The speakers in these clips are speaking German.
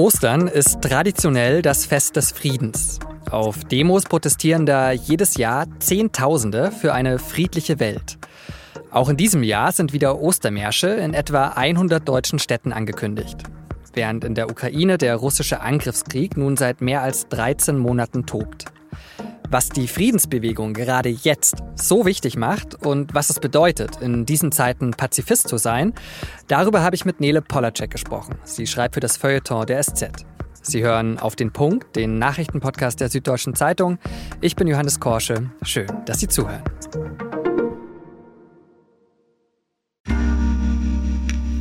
Ostern ist traditionell das Fest des Friedens. Auf Demos protestieren da jedes Jahr Zehntausende für eine friedliche Welt. Auch in diesem Jahr sind wieder Ostermärsche in etwa 100 deutschen Städten angekündigt. Während in der Ukraine der russische Angriffskrieg nun seit mehr als 13 Monaten tobt. Was die Friedensbewegung gerade jetzt so wichtig macht und was es bedeutet, in diesen Zeiten Pazifist zu sein, darüber habe ich mit Nele Polacek gesprochen. Sie schreibt für das Feuilleton der SZ. Sie hören auf den Punkt, den Nachrichtenpodcast der Süddeutschen Zeitung. Ich bin Johannes Korsche. Schön, dass Sie zuhören.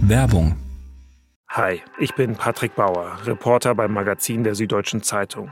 Werbung. Hi, ich bin Patrick Bauer, Reporter beim Magazin der Süddeutschen Zeitung.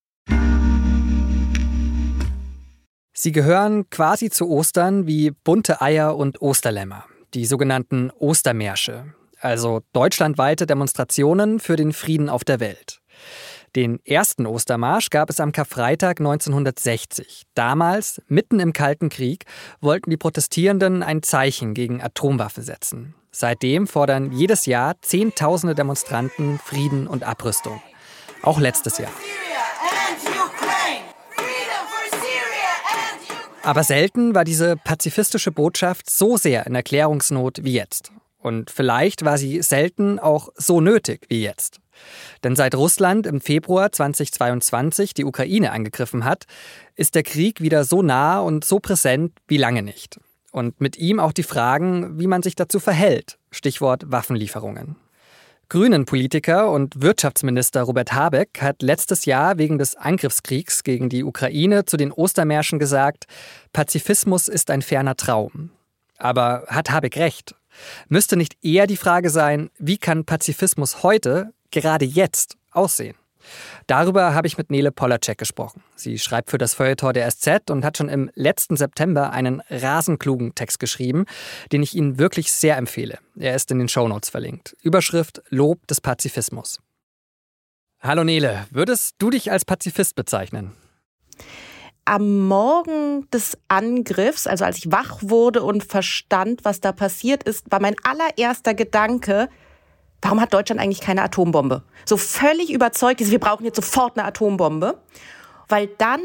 Sie gehören quasi zu Ostern wie bunte Eier und Osterlämmer, die sogenannten Ostermärsche, also deutschlandweite Demonstrationen für den Frieden auf der Welt. Den ersten Ostermarsch gab es am Karfreitag 1960. Damals, mitten im Kalten Krieg, wollten die Protestierenden ein Zeichen gegen Atomwaffe setzen. Seitdem fordern jedes Jahr Zehntausende Demonstranten Frieden und Abrüstung. Auch letztes Jahr. Aber selten war diese pazifistische Botschaft so sehr in Erklärungsnot wie jetzt. Und vielleicht war sie selten auch so nötig wie jetzt. Denn seit Russland im Februar 2022 die Ukraine angegriffen hat, ist der Krieg wieder so nah und so präsent wie lange nicht. Und mit ihm auch die Fragen, wie man sich dazu verhält. Stichwort Waffenlieferungen. Grünen-Politiker und Wirtschaftsminister Robert Habeck hat letztes Jahr wegen des Angriffskriegs gegen die Ukraine zu den Ostermärschen gesagt, Pazifismus ist ein ferner Traum. Aber hat Habeck recht? Müsste nicht eher die Frage sein, wie kann Pazifismus heute, gerade jetzt, aussehen? Darüber habe ich mit Nele Polacek gesprochen. Sie schreibt für das Feuilleton der SZ und hat schon im letzten September einen rasenklugen Text geschrieben, den ich Ihnen wirklich sehr empfehle. Er ist in den Shownotes verlinkt. Überschrift Lob des Pazifismus. Hallo Nele, würdest du dich als Pazifist bezeichnen? am Morgen des Angriffs, also als ich wach wurde und verstand, was da passiert ist, war mein allererster Gedanke, warum hat Deutschland eigentlich keine Atombombe? So völlig überzeugt ist, wir brauchen jetzt sofort eine Atombombe. Weil dann,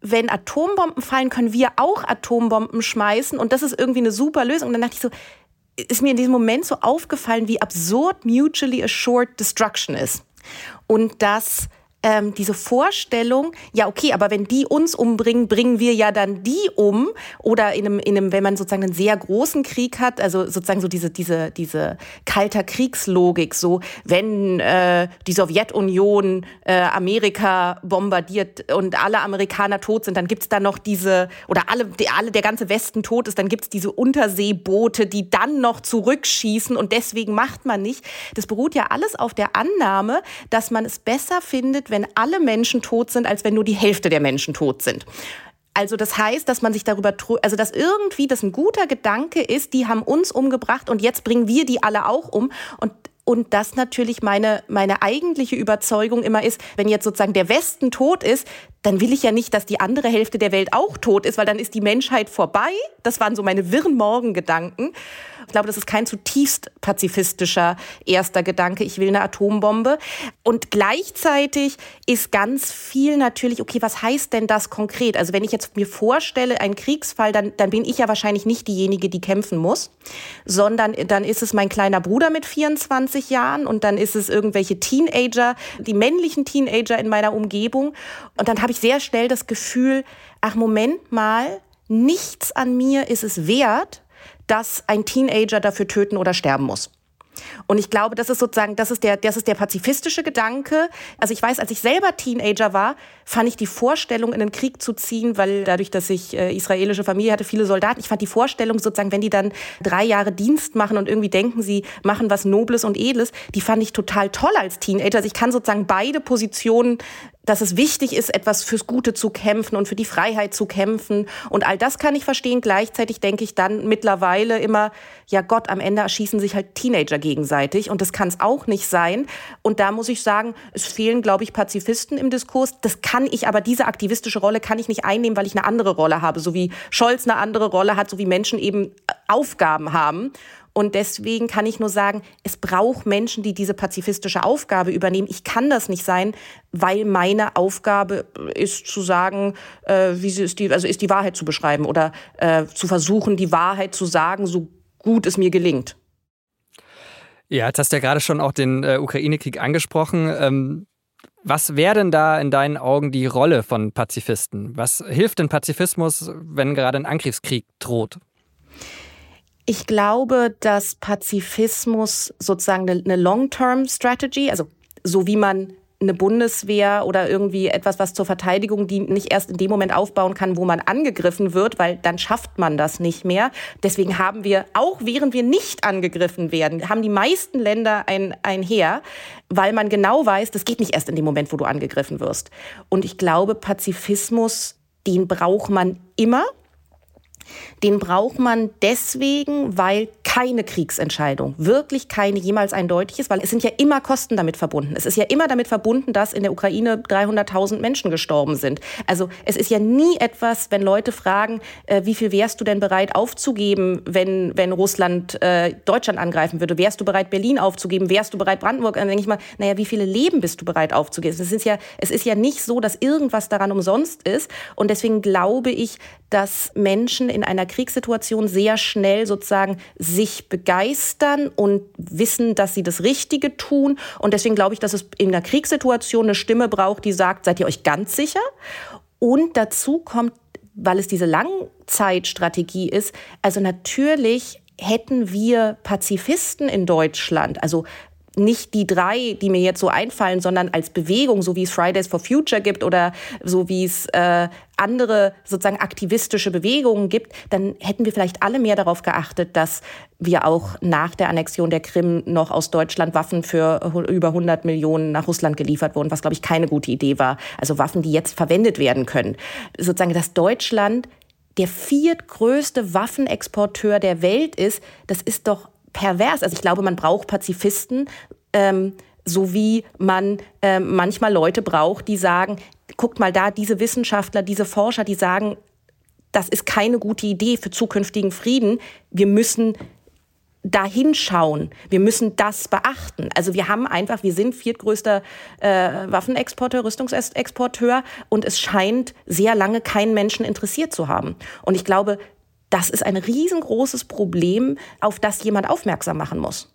wenn Atombomben fallen, können wir auch Atombomben schmeißen und das ist irgendwie eine super Lösung. Und dann dachte ich so, ist mir in diesem Moment so aufgefallen, wie absurd mutually assured destruction ist. Und dass ähm, diese Vorstellung, ja, okay, aber wenn die uns umbringen, bringen wir ja dann die um. Oder in einem, in einem wenn man sozusagen einen sehr großen Krieg hat, also sozusagen so diese, diese, diese kalter Kriegslogik, so wenn äh, die Sowjetunion äh, Amerika bombardiert und alle Amerikaner tot sind, dann gibt's da noch diese, oder alle, die, alle der ganze Westen tot ist, dann gibt's diese Unterseeboote, die dann noch zurückschießen und deswegen macht man nicht. Das beruht ja alles auf der Annahme, dass man es besser findet, wenn alle Menschen tot sind, als wenn nur die Hälfte der Menschen tot sind. Also das heißt, dass man sich darüber, also dass irgendwie das ein guter Gedanke ist, die haben uns umgebracht und jetzt bringen wir die alle auch um. Und und das natürlich meine, meine eigentliche Überzeugung immer ist, wenn jetzt sozusagen der Westen tot ist, dann will ich ja nicht, dass die andere Hälfte der Welt auch tot ist, weil dann ist die Menschheit vorbei. Das waren so meine wirren Morgengedanken. Ich glaube, das ist kein zutiefst pazifistischer erster Gedanke. Ich will eine Atombombe. Und gleichzeitig ist ganz viel natürlich, okay, was heißt denn das konkret? Also wenn ich jetzt mir vorstelle, ein Kriegsfall, dann, dann bin ich ja wahrscheinlich nicht diejenige, die kämpfen muss, sondern dann ist es mein kleiner Bruder mit 24 Jahren und dann ist es irgendwelche Teenager, die männlichen Teenager in meiner Umgebung. Und dann habe ich sehr schnell das Gefühl, ach Moment mal, nichts an mir ist es wert, dass ein Teenager dafür töten oder sterben muss. Und ich glaube, das ist sozusagen, das ist der, das ist der pazifistische Gedanke. Also ich weiß, als ich selber Teenager war, fand ich die Vorstellung, in den Krieg zu ziehen, weil dadurch, dass ich äh, israelische Familie hatte, viele Soldaten, ich fand die Vorstellung sozusagen, wenn die dann drei Jahre Dienst machen und irgendwie denken, sie machen was Nobles und Edles, die fand ich total toll als Teenager. Also ich kann sozusagen beide Positionen dass es wichtig ist, etwas fürs Gute zu kämpfen und für die Freiheit zu kämpfen. Und all das kann ich verstehen. Gleichzeitig denke ich dann mittlerweile immer, ja Gott, am Ende erschießen sich halt Teenager gegenseitig. Und das kann es auch nicht sein. Und da muss ich sagen, es fehlen, glaube ich, Pazifisten im Diskurs. Das kann ich aber, diese aktivistische Rolle kann ich nicht einnehmen, weil ich eine andere Rolle habe. So wie Scholz eine andere Rolle hat, so wie Menschen eben Aufgaben haben. Und deswegen kann ich nur sagen, es braucht Menschen, die diese pazifistische Aufgabe übernehmen. Ich kann das nicht sein, weil meine Aufgabe ist zu sagen, äh, wie sie ist die, also ist die Wahrheit zu beschreiben oder äh, zu versuchen, die Wahrheit zu sagen, so gut es mir gelingt. Ja, jetzt hast du ja gerade schon auch den äh, Ukraine-Krieg angesprochen. Ähm was wäre denn da in deinen Augen die Rolle von Pazifisten? Was hilft denn Pazifismus, wenn gerade ein Angriffskrieg droht? Ich glaube, dass Pazifismus sozusagen eine Long-Term-Strategy, also so wie man eine Bundeswehr oder irgendwie etwas, was zur Verteidigung dient, nicht erst in dem Moment aufbauen kann, wo man angegriffen wird, weil dann schafft man das nicht mehr. Deswegen haben wir, auch während wir nicht angegriffen werden, haben die meisten Länder ein, ein Heer, weil man genau weiß, das geht nicht erst in dem Moment, wo du angegriffen wirst. Und ich glaube, Pazifismus, den braucht man immer. Den braucht man deswegen, weil keine Kriegsentscheidung, wirklich keine jemals eindeutig ist, weil es sind ja immer Kosten damit verbunden. Es ist ja immer damit verbunden, dass in der Ukraine 300.000 Menschen gestorben sind. Also es ist ja nie etwas, wenn Leute fragen, äh, wie viel wärst du denn bereit aufzugeben, wenn, wenn Russland äh, Deutschland angreifen würde? Wärst du bereit, Berlin aufzugeben? Wärst du bereit, Brandenburg? Dann denke ich mal, naja, wie viele Leben bist du bereit aufzugeben? Es ist ja, es ist ja nicht so, dass irgendwas daran umsonst ist. Und deswegen glaube ich, dass Menschen in einer Kriegssituation sehr schnell sozusagen sich begeistern und wissen, dass sie das Richtige tun. Und deswegen glaube ich, dass es in einer Kriegssituation eine Stimme braucht, die sagt, seid ihr euch ganz sicher? Und dazu kommt, weil es diese Langzeitstrategie ist, also natürlich hätten wir Pazifisten in Deutschland, also nicht die drei, die mir jetzt so einfallen, sondern als Bewegung, so wie es Fridays for Future gibt oder so wie es äh, andere sozusagen aktivistische Bewegungen gibt, dann hätten wir vielleicht alle mehr darauf geachtet, dass wir auch nach der Annexion der Krim noch aus Deutschland Waffen für über 100 Millionen nach Russland geliefert wurden, was, glaube ich, keine gute Idee war. Also Waffen, die jetzt verwendet werden können. Sozusagen, dass Deutschland der viertgrößte Waffenexporteur der Welt ist, das ist doch pervers. Also ich glaube, man braucht Pazifisten, ähm, so wie man äh, manchmal Leute braucht, die sagen, guckt mal da, diese Wissenschaftler, diese Forscher, die sagen, das ist keine gute Idee für zukünftigen Frieden. Wir müssen da hinschauen. Wir müssen das beachten. Also wir haben einfach, wir sind viertgrößter äh, Waffenexporteur, Rüstungsexporteur und es scheint sehr lange keinen Menschen interessiert zu haben. Und ich glaube, das ist ein riesengroßes Problem, auf das jemand aufmerksam machen muss.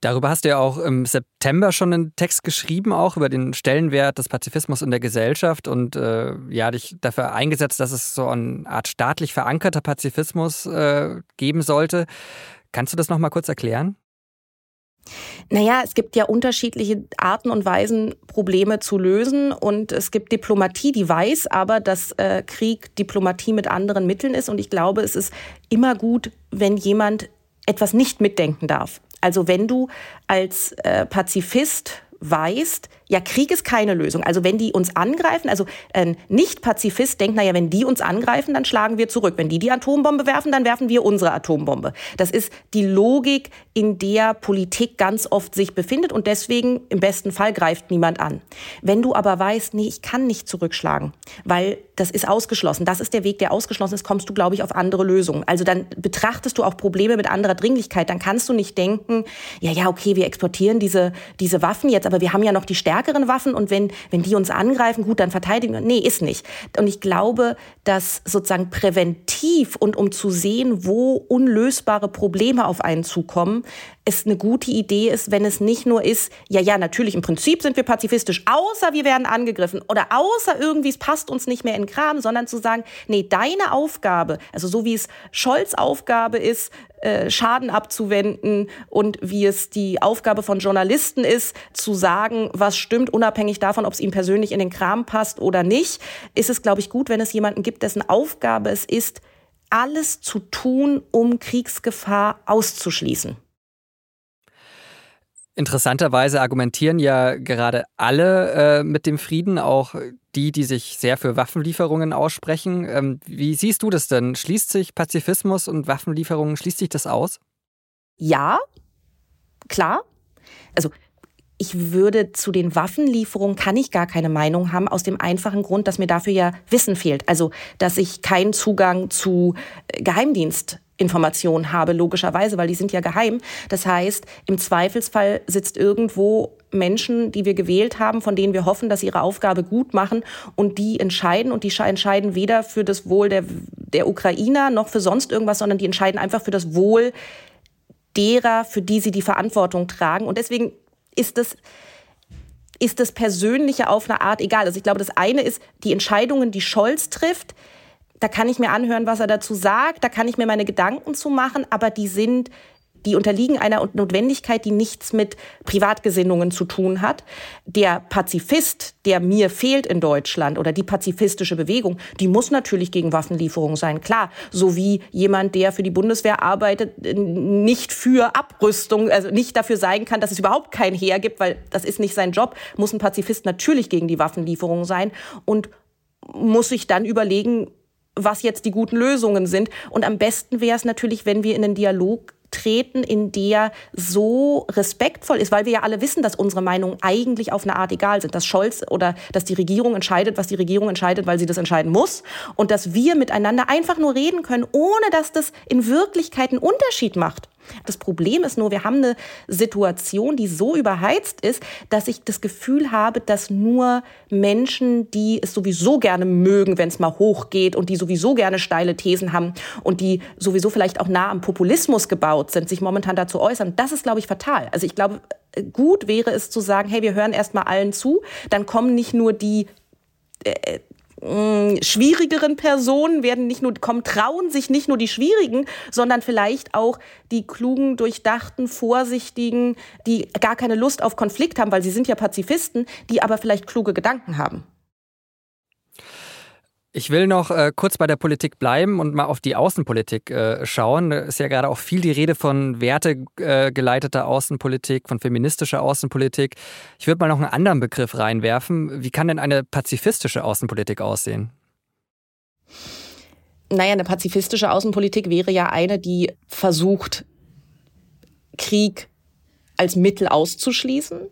Darüber hast du ja auch im September schon einen Text geschrieben, auch über den Stellenwert des Pazifismus in der Gesellschaft und äh, ja, dich dafür eingesetzt, dass es so eine Art staatlich verankerter Pazifismus äh, geben sollte. Kannst du das nochmal kurz erklären? Naja, es gibt ja unterschiedliche Arten und Weisen, Probleme zu lösen. Und es gibt Diplomatie, die weiß aber, dass äh, Krieg Diplomatie mit anderen Mitteln ist. Und ich glaube, es ist immer gut, wenn jemand etwas nicht mitdenken darf. Also wenn du als äh, Pazifist weißt, ja, Krieg ist keine Lösung. Also wenn die uns angreifen, also ein Nicht-Pazifist denkt, naja, wenn die uns angreifen, dann schlagen wir zurück. Wenn die die Atombombe werfen, dann werfen wir unsere Atombombe. Das ist die Logik, in der Politik ganz oft sich befindet und deswegen im besten Fall greift niemand an. Wenn du aber weißt, nee, ich kann nicht zurückschlagen, weil das ist ausgeschlossen, das ist der Weg, der ausgeschlossen ist, kommst du, glaube ich, auf andere Lösungen. Also dann betrachtest du auch Probleme mit anderer Dringlichkeit. Dann kannst du nicht denken, ja, ja, okay, wir exportieren diese, diese Waffen jetzt, aber wir haben ja noch die Stärke stärkeren Waffen und wenn, wenn die uns angreifen, gut, dann verteidigen wir. Nee, ist nicht. Und ich glaube, dass sozusagen präventiv und um zu sehen, wo unlösbare Probleme auf einen zukommen, es eine gute Idee ist, wenn es nicht nur ist, ja, ja, natürlich, im Prinzip sind wir pazifistisch, außer wir werden angegriffen oder außer irgendwie es passt uns nicht mehr in Kram, sondern zu sagen, nee, deine Aufgabe, also so wie es Scholz Aufgabe ist, äh, Schaden abzuwenden und wie es die Aufgabe von Journalisten ist, zu sagen, was stimmt, unabhängig davon, ob es ihm persönlich in den Kram passt oder nicht, ist es, glaube ich, gut, wenn es jemanden gibt, dessen Aufgabe es ist, alles zu tun, um Kriegsgefahr auszuschließen. Interessanterweise argumentieren ja gerade alle äh, mit dem Frieden, auch die, die sich sehr für Waffenlieferungen aussprechen. Ähm, wie siehst du das denn? Schließt sich Pazifismus und Waffenlieferungen, schließt sich das aus? Ja, klar. Also ich würde zu den Waffenlieferungen kann ich gar keine Meinung haben, aus dem einfachen Grund, dass mir dafür ja Wissen fehlt. Also, dass ich keinen Zugang zu äh, Geheimdienstinformationen habe, logischerweise, weil die sind ja geheim. Das heißt, im Zweifelsfall sitzt irgendwo Menschen, die wir gewählt haben, von denen wir hoffen, dass sie ihre Aufgabe gut machen und die entscheiden und die entscheiden weder für das Wohl der, der Ukrainer noch für sonst irgendwas, sondern die entscheiden einfach für das Wohl derer, für die sie die Verantwortung tragen. Und deswegen ist das ist das Persönliche auf eine Art egal. Also ich glaube, das eine ist die Entscheidungen, die Scholz trifft. Da kann ich mir anhören, was er dazu sagt. Da kann ich mir meine Gedanken zu machen. Aber die sind die unterliegen einer Notwendigkeit, die nichts mit Privatgesinnungen zu tun hat. Der Pazifist, der mir fehlt in Deutschland oder die pazifistische Bewegung, die muss natürlich gegen Waffenlieferungen sein, klar. So wie jemand, der für die Bundeswehr arbeitet, nicht für Abrüstung, also nicht dafür sein kann, dass es überhaupt kein Heer gibt, weil das ist nicht sein Job, muss ein Pazifist natürlich gegen die Waffenlieferungen sein und muss sich dann überlegen, was jetzt die guten Lösungen sind. Und am besten wäre es natürlich, wenn wir in den Dialog treten, in der so respektvoll ist, weil wir ja alle wissen, dass unsere Meinungen eigentlich auf eine Art egal sind, dass Scholz oder dass die Regierung entscheidet, was die Regierung entscheidet, weil sie das entscheiden muss und dass wir miteinander einfach nur reden können, ohne dass das in Wirklichkeit einen Unterschied macht. Das Problem ist nur, wir haben eine Situation, die so überheizt ist, dass ich das Gefühl habe, dass nur Menschen, die es sowieso gerne mögen, wenn es mal hochgeht und die sowieso gerne steile Thesen haben und die sowieso vielleicht auch nah am Populismus gebaut sind, sich momentan dazu äußern. Das ist, glaube ich, fatal. Also ich glaube, gut wäre es zu sagen, hey, wir hören erst mal allen zu, dann kommen nicht nur die äh, mh, schwierigeren Personen werden nicht nur kommen, trauen sich nicht nur die schwierigen, sondern vielleicht auch die klugen, durchdachten, vorsichtigen, die gar keine Lust auf Konflikt haben, weil sie sind ja Pazifisten, die aber vielleicht kluge Gedanken haben. Ich will noch äh, kurz bei der Politik bleiben und mal auf die Außenpolitik äh, schauen. Da ist ja gerade auch viel die Rede von wertegeleiteter äh, Außenpolitik, von feministischer Außenpolitik. Ich würde mal noch einen anderen Begriff reinwerfen. Wie kann denn eine pazifistische Außenpolitik aussehen? Naja, eine pazifistische Außenpolitik wäre ja eine, die versucht, Krieg als Mittel auszuschließen,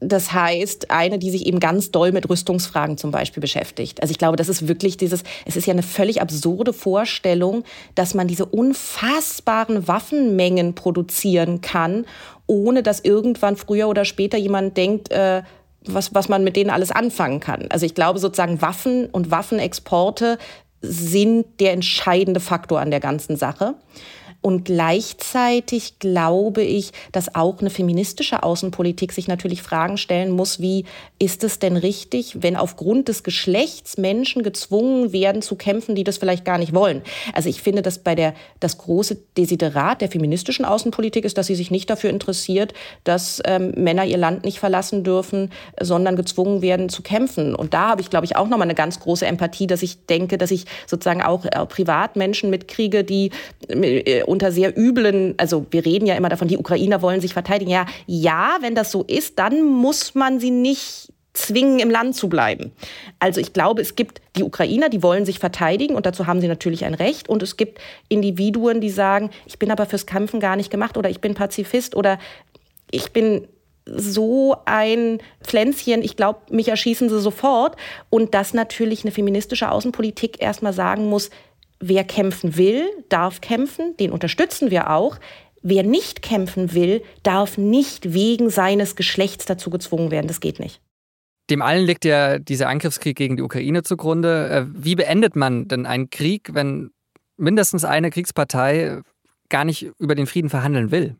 das heißt, eine, die sich eben ganz doll mit Rüstungsfragen zum Beispiel beschäftigt. Also ich glaube, das ist wirklich dieses, es ist ja eine völlig absurde Vorstellung, dass man diese unfassbaren Waffenmengen produzieren kann, ohne dass irgendwann früher oder später jemand denkt, äh, was, was man mit denen alles anfangen kann. Also ich glaube sozusagen Waffen und Waffenexporte sind der entscheidende Faktor an der ganzen Sache. Und gleichzeitig glaube ich, dass auch eine feministische Außenpolitik sich natürlich Fragen stellen muss, wie ist es denn richtig, wenn aufgrund des Geschlechts Menschen gezwungen werden zu kämpfen, die das vielleicht gar nicht wollen. Also ich finde, dass bei der, das große Desiderat der feministischen Außenpolitik ist, dass sie sich nicht dafür interessiert, dass ähm, Männer ihr Land nicht verlassen dürfen, sondern gezwungen werden zu kämpfen. Und da habe ich, glaube ich, auch nochmal eine ganz große Empathie, dass ich denke, dass ich sozusagen auch äh, privat Menschen mitkriege, die äh, unter sehr üblen, also wir reden ja immer davon, die Ukrainer wollen sich verteidigen. Ja, ja, wenn das so ist, dann muss man sie nicht zwingen, im Land zu bleiben. Also ich glaube, es gibt die Ukrainer, die wollen sich verteidigen und dazu haben sie natürlich ein Recht. Und es gibt Individuen, die sagen, ich bin aber fürs Kämpfen gar nicht gemacht oder ich bin Pazifist oder ich bin so ein Pflänzchen, ich glaube, mich erschießen sie sofort. Und dass natürlich eine feministische Außenpolitik erstmal sagen muss, wer kämpfen will, darf kämpfen, den unterstützen wir auch. Wer nicht kämpfen will, darf nicht wegen seines Geschlechts dazu gezwungen werden. Das geht nicht. Dem allen liegt ja dieser Angriffskrieg gegen die Ukraine zugrunde. Äh, wie beendet man denn einen Krieg, wenn mindestens eine Kriegspartei gar nicht über den Frieden verhandeln will?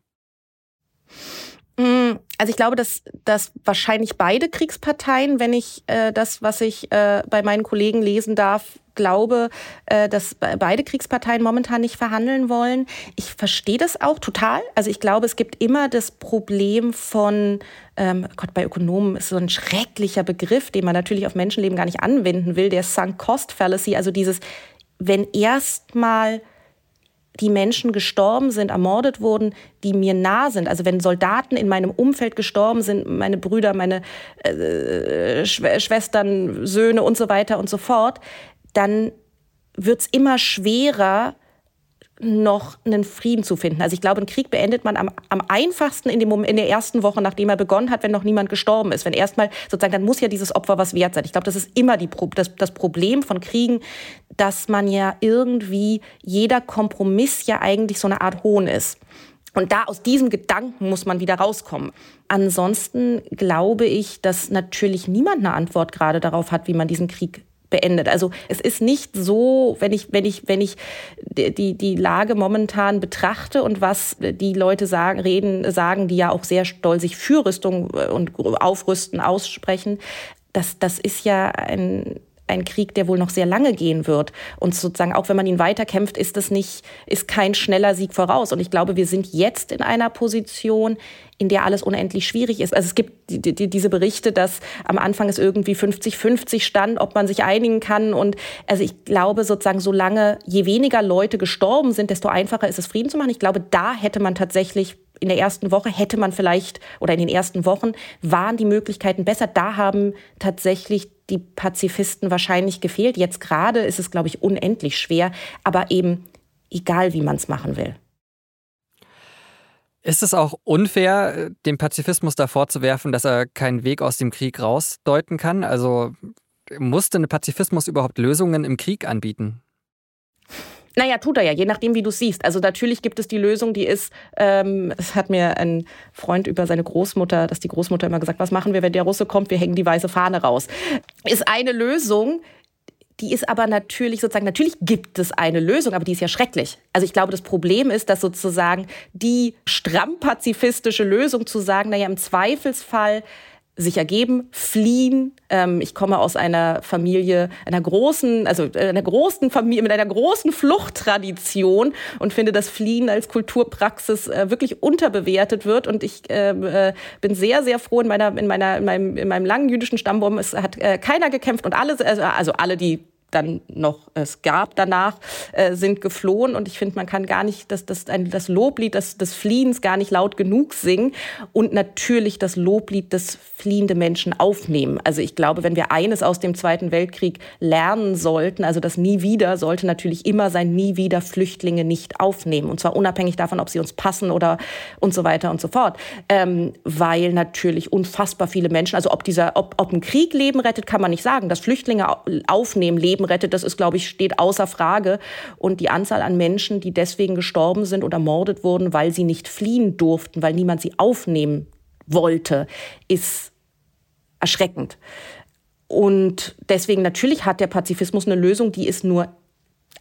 Also ich glaube, dass, dass wahrscheinlich beide Kriegsparteien, wenn ich äh, das, was ich äh, bei meinen Kollegen lesen darf, glaube, äh, dass beide Kriegsparteien momentan nicht verhandeln wollen. Ich verstehe das auch total. Also ich glaube, es gibt immer das Problem von, ähm, Gott, bei Ökonomen ist so ein schrecklicher Begriff, den man natürlich auf Menschenleben gar nicht anwenden will, der Sunk Cost Fallacy, also dieses, wenn erstmal die Menschen gestorben sind, ermordet wurden, die mir nah sind. Also wenn Soldaten in meinem Umfeld gestorben sind, meine Brüder, meine äh, Schwestern, Söhne und so weiter und so fort, dann wird es immer schwerer, noch einen Frieden zu finden. Also ich glaube, einen Krieg beendet man am, am einfachsten in, dem Moment, in der ersten Woche, nachdem er begonnen hat, wenn noch niemand gestorben ist. Wenn erstmal sozusagen, dann muss ja dieses Opfer was wert sein. Ich glaube, das ist immer die, das, das Problem von Kriegen, dass man ja irgendwie, jeder Kompromiss ja eigentlich so eine Art Hohn ist. Und da aus diesem Gedanken muss man wieder rauskommen. Ansonsten glaube ich, dass natürlich niemand eine Antwort gerade darauf hat, wie man diesen Krieg beendet. Also es ist nicht so, wenn ich, wenn ich, wenn ich die, die Lage momentan betrachte und was die Leute sagen, reden, sagen, die ja auch sehr stolz sich für Rüstung und Aufrüsten aussprechen, das, das ist ja ein, ein Krieg, der wohl noch sehr lange gehen wird. Und sozusagen, auch wenn man ihn weiterkämpft, ist das nicht, ist kein schneller Sieg voraus. Und ich glaube, wir sind jetzt in einer Position, in der alles unendlich schwierig ist. Also es gibt die, die, diese Berichte, dass am Anfang es irgendwie 50-50 stand, ob man sich einigen kann. Und also ich glaube sozusagen, solange je weniger Leute gestorben sind, desto einfacher ist es, Frieden zu machen. Ich glaube, da hätte man tatsächlich in der ersten Woche hätte man vielleicht oder in den ersten Wochen waren die Möglichkeiten besser. Da haben tatsächlich die Pazifisten wahrscheinlich gefehlt. Jetzt gerade ist es, glaube ich, unendlich schwer, aber eben egal, wie man es machen will. Ist es auch unfair, dem Pazifismus da vorzuwerfen, dass er keinen Weg aus dem Krieg rausdeuten kann? Also musste ein Pazifismus überhaupt Lösungen im Krieg anbieten? Naja, tut er ja, je nachdem, wie du siehst. Also natürlich gibt es die Lösung, die ist, ähm, es hat mir ein Freund über seine Großmutter, dass die Großmutter immer gesagt, was machen wir, wenn der Russe kommt? Wir hängen die weiße Fahne raus. Ist eine Lösung, die ist aber natürlich sozusagen, natürlich gibt es eine Lösung, aber die ist ja schrecklich. Also ich glaube, das Problem ist, dass sozusagen die stramm pazifistische Lösung zu sagen, naja, im Zweifelsfall sich ergeben, fliehen. Ähm, ich komme aus einer Familie, einer großen, also äh, einer großen Familie mit einer großen Fluchttradition und finde, dass Fliehen als Kulturpraxis äh, wirklich unterbewertet wird. Und ich ähm, äh, bin sehr, sehr froh in meiner, in meiner, in meinem, in meinem langen jüdischen Stammbaum. Es hat äh, keiner gekämpft und alle, also, also alle, die dann noch es gab danach, äh, sind geflohen. Und ich finde, man kann gar nicht das, das, ein, das Loblied des, des Fliehens gar nicht laut genug singen und natürlich das Loblied des fliehende Menschen aufnehmen. Also ich glaube, wenn wir eines aus dem Zweiten Weltkrieg lernen sollten, also das Nie wieder, sollte natürlich immer sein Nie wieder Flüchtlinge nicht aufnehmen. Und zwar unabhängig davon, ob sie uns passen oder und so weiter und so fort. Ähm, weil natürlich unfassbar viele Menschen, also ob dieser, ob, ob ein Krieg Leben rettet, kann man nicht sagen. Dass Flüchtlinge aufnehmen, Leben Leben rettet, das ist, glaube ich, steht außer Frage. Und die Anzahl an Menschen, die deswegen gestorben sind oder ermordet wurden, weil sie nicht fliehen durften, weil niemand sie aufnehmen wollte, ist erschreckend. Und deswegen natürlich hat der Pazifismus eine Lösung, die ist nur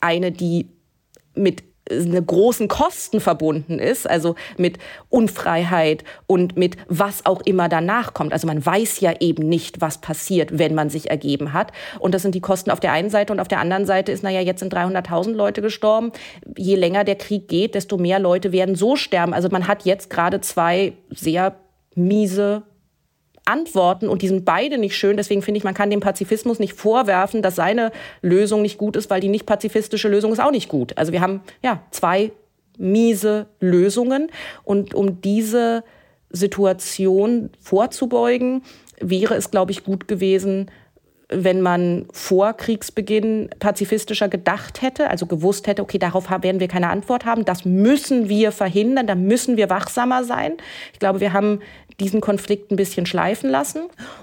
eine, die mit eine großen Kosten verbunden ist, also mit Unfreiheit und mit was auch immer danach kommt. Also man weiß ja eben nicht, was passiert, wenn man sich ergeben hat. Und das sind die Kosten auf der einen Seite und auf der anderen Seite ist, naja, jetzt sind 300.000 Leute gestorben. Je länger der Krieg geht, desto mehr Leute werden so sterben. Also man hat jetzt gerade zwei sehr miese Antworten und die sind beide nicht schön. Deswegen finde ich, man kann dem Pazifismus nicht vorwerfen, dass seine Lösung nicht gut ist, weil die nicht pazifistische Lösung ist auch nicht gut. Also wir haben ja zwei miese Lösungen und um diese Situation vorzubeugen, wäre es, glaube ich, gut gewesen, wenn man vor Kriegsbeginn pazifistischer gedacht hätte, also gewusst hätte, okay, darauf werden wir keine Antwort haben, das müssen wir verhindern, da müssen wir wachsamer sein. Ich glaube, wir haben diesen Konflikt ein bisschen schleifen lassen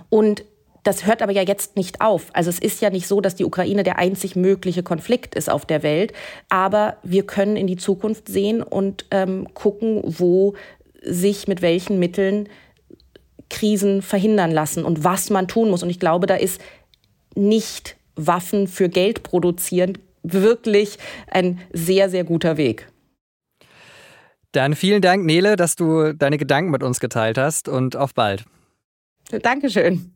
und das hört aber ja jetzt nicht auf. Also es ist ja nicht so, dass die Ukraine der einzig mögliche Konflikt ist auf der Welt. Aber wir können in die Zukunft sehen und ähm, gucken, wo sich mit welchen Mitteln Krisen verhindern lassen und was man tun muss. Und ich glaube, da ist nicht Waffen für Geld produzieren, wirklich ein sehr, sehr guter Weg. Dann vielen Dank, Nele, dass du deine Gedanken mit uns geteilt hast und auf bald. Dankeschön.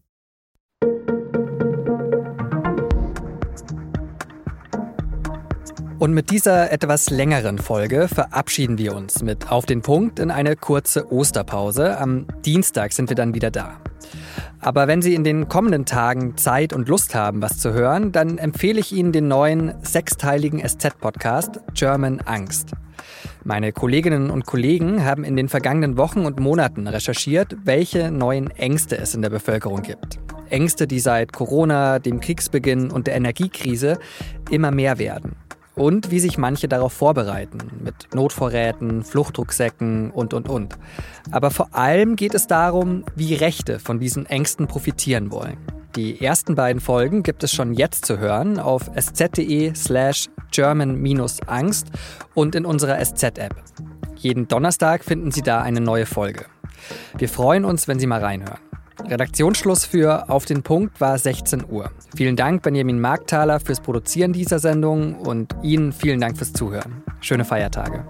Und mit dieser etwas längeren Folge verabschieden wir uns mit Auf den Punkt in eine kurze Osterpause. Am Dienstag sind wir dann wieder da. Aber wenn Sie in den kommenden Tagen Zeit und Lust haben, was zu hören, dann empfehle ich Ihnen den neuen sechsteiligen SZ-Podcast German Angst. Meine Kolleginnen und Kollegen haben in den vergangenen Wochen und Monaten recherchiert, welche neuen Ängste es in der Bevölkerung gibt. Ängste, die seit Corona, dem Kriegsbeginn und der Energiekrise immer mehr werden. Und wie sich manche darauf vorbereiten, mit Notvorräten, Fluchtrucksäcken und, und, und. Aber vor allem geht es darum, wie Rechte von diesen Ängsten profitieren wollen. Die ersten beiden Folgen gibt es schon jetzt zu hören auf sz.de slash german-angst und in unserer SZ-App. Jeden Donnerstag finden Sie da eine neue Folge. Wir freuen uns, wenn Sie mal reinhören. Redaktionsschluss für Auf den Punkt war 16 Uhr. Vielen Dank, Benjamin Markthaler, fürs Produzieren dieser Sendung und Ihnen vielen Dank fürs Zuhören. Schöne Feiertage.